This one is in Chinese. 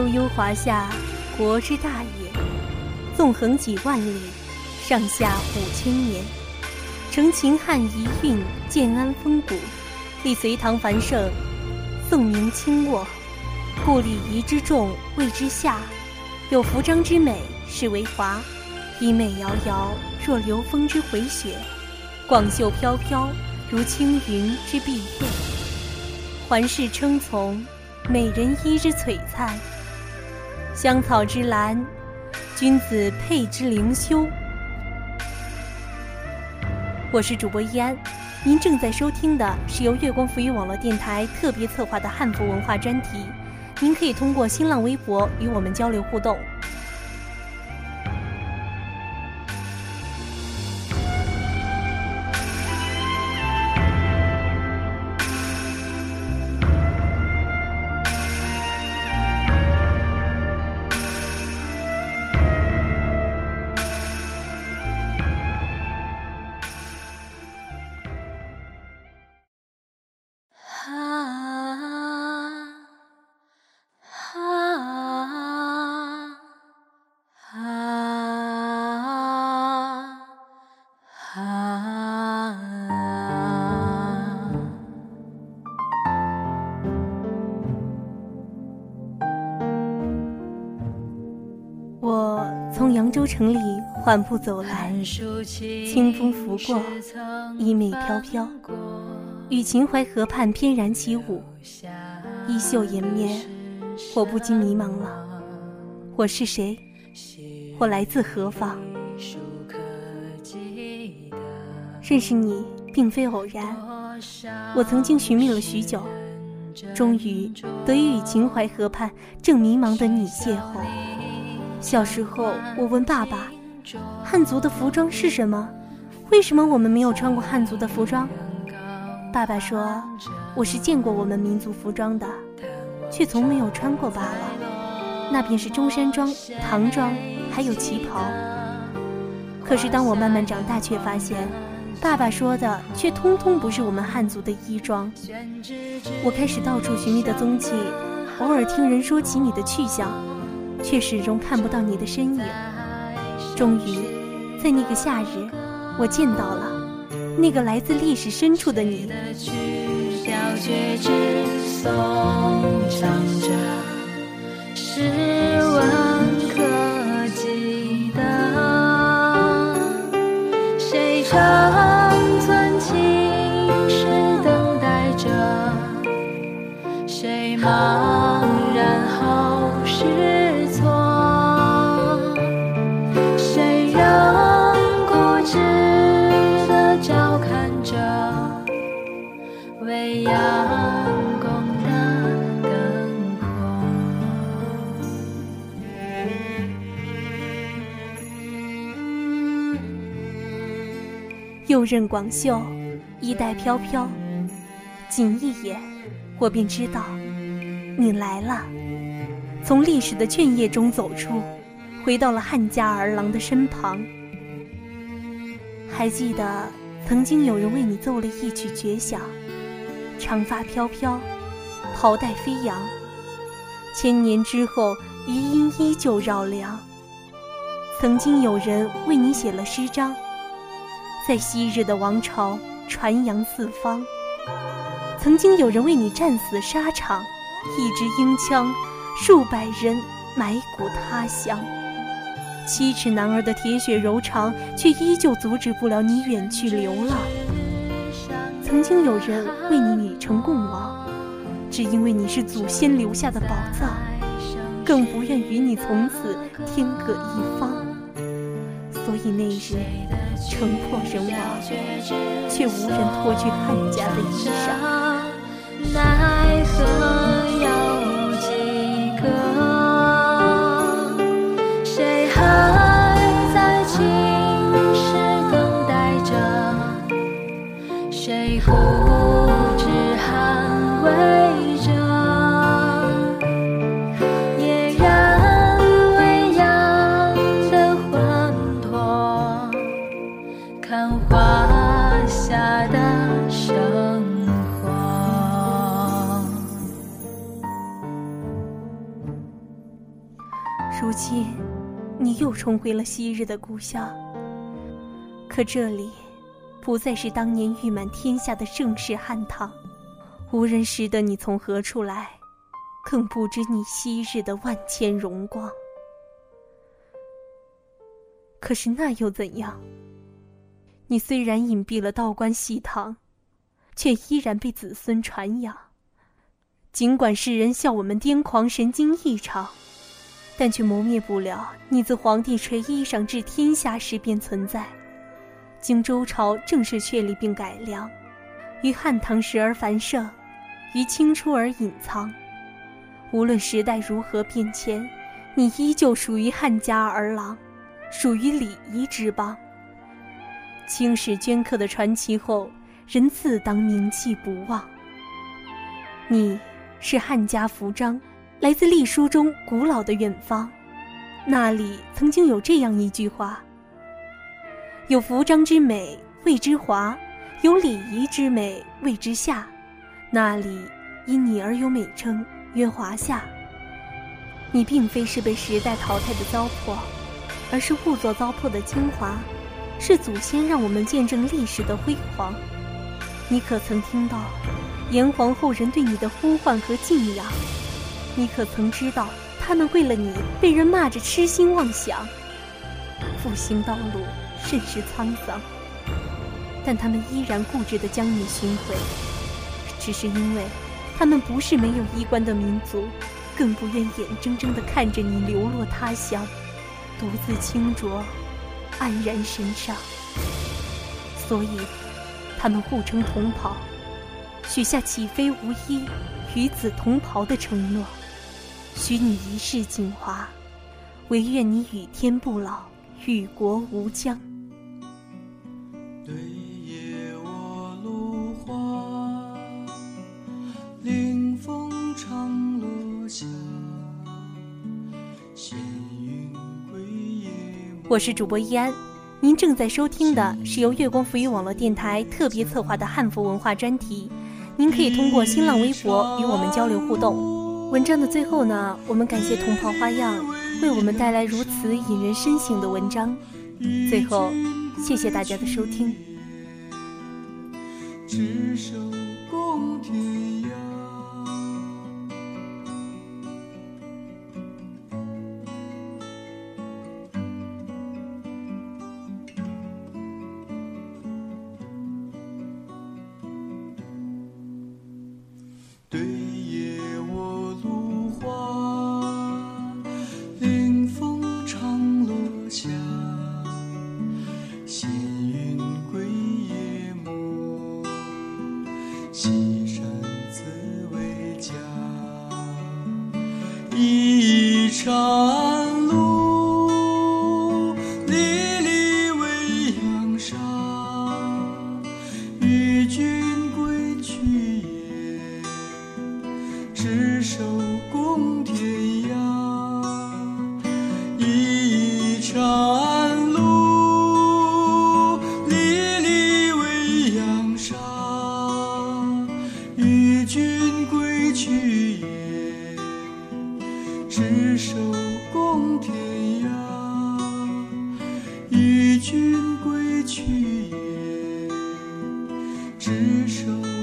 悠悠华夏，国之大也，纵横几万里，上下五千年，承秦汉遗韵，建安风骨，立隋唐繁盛，宋明清沃，故礼仪之重，谓之夏；有服装之美，是为华。衣袂遥遥，若流风之回雪；广袖飘飘，如青云之蔽月。环视称从，美人衣之璀璨。香草之兰，君子佩之灵修。我是主播易安，您正在收听的是由月光浮语网络电台特别策划的汉服文化专题。您可以通过新浪微博与我们交流互动。从扬州城里缓步走来，清风拂过，衣袂飘飘，与秦淮河畔翩然起舞，衣袖掩面，我不禁迷茫了：我是谁？我来自何方？认识你并非偶然，我曾经寻觅了许久，终于得以与秦淮河畔正迷茫的你邂逅。小时候，我问爸爸：“汉族的服装是什么？为什么我们没有穿过汉族的服装？”爸爸说：“我是见过我们民族服装的，却从没有穿过罢了。那便是中山装、唐装，还有旗袍。可是当我慢慢长大，却发现，爸爸说的却通通不是我们汉族的衣装。我开始到处寻觅的踪迹，偶尔听人说起你的去向。”却始终看不到你的身影。终于，在那个夏日，我见到了那个来自历史深处的你。谁长寸青史等待着谁吗右任广袖，衣带飘飘，仅一眼，我便知道你来了。从历史的卷页中走出，回到了汉家儿郎的身旁。还记得曾经有人为你奏了一曲绝响，长发飘飘，袍带飞扬。千年之后，余音依旧绕梁。曾经有人为你写了诗章。在昔日的王朝传扬四方，曾经有人为你战死沙场，一支鹰枪，数百人埋骨他乡。七尺男儿的铁血柔肠，却依旧阻止不了你远去流浪。曾经有人为你与城共亡，只因为你是祖先留下的宝藏，更不愿与你从此天各一方。所以那日。城破人亡，却无人脱去汉家的衣裳。奈何如今你又重回了昔日的故乡。可这里，不再是当年誉满天下的盛世汉唐，无人识得你从何处来，更不知你昔日的万千荣光。可是那又怎样？你虽然隐蔽了道观戏堂，却依然被子孙传扬。尽管世人笑我们癫狂神经异常，但却磨灭不了你自皇帝垂衣裳至天下时便存在，经周朝正式确立并改良，于汉唐时而繁盛，于清初而隐藏。无论时代如何变迁，你依旧属于汉家儿郎，属于礼仪之邦。青史镌刻的传奇后，人自当铭记不忘。你是汉家福章，来自历书中古老的远方，那里曾经有这样一句话：有服章之美谓之华，有礼仪之美谓之夏。那里因你而有美称，曰华夏。你并非是被时代淘汰的糟粕，而是物作糟粕的精华。是祖先让我们见证历史的辉煌。你可曾听到炎黄后人对你的呼唤和敬仰？你可曾知道他们为了你被人骂着痴心妄想？复兴道路甚是沧桑，但他们依然固执地将你寻回，只是因为他们不是没有衣冠的民族，更不愿眼睁睁地看着你流落他乡，独自清浊。黯然神伤，所以他们互称同袍，许下起飞无衣，与子同袍的承诺，许你一世锦华，唯愿你与天不老，与国无疆。对野卧芦花，临风长落下。我是主播易安，您正在收听的是由月光浮语网络电台特别策划的汉服文化专题。您可以通过新浪微博与我们交流互动。文章的最后呢，我们感谢同袍花样为我们带来如此引人深省的文章。最后，谢谢大家的收听。执手共执手。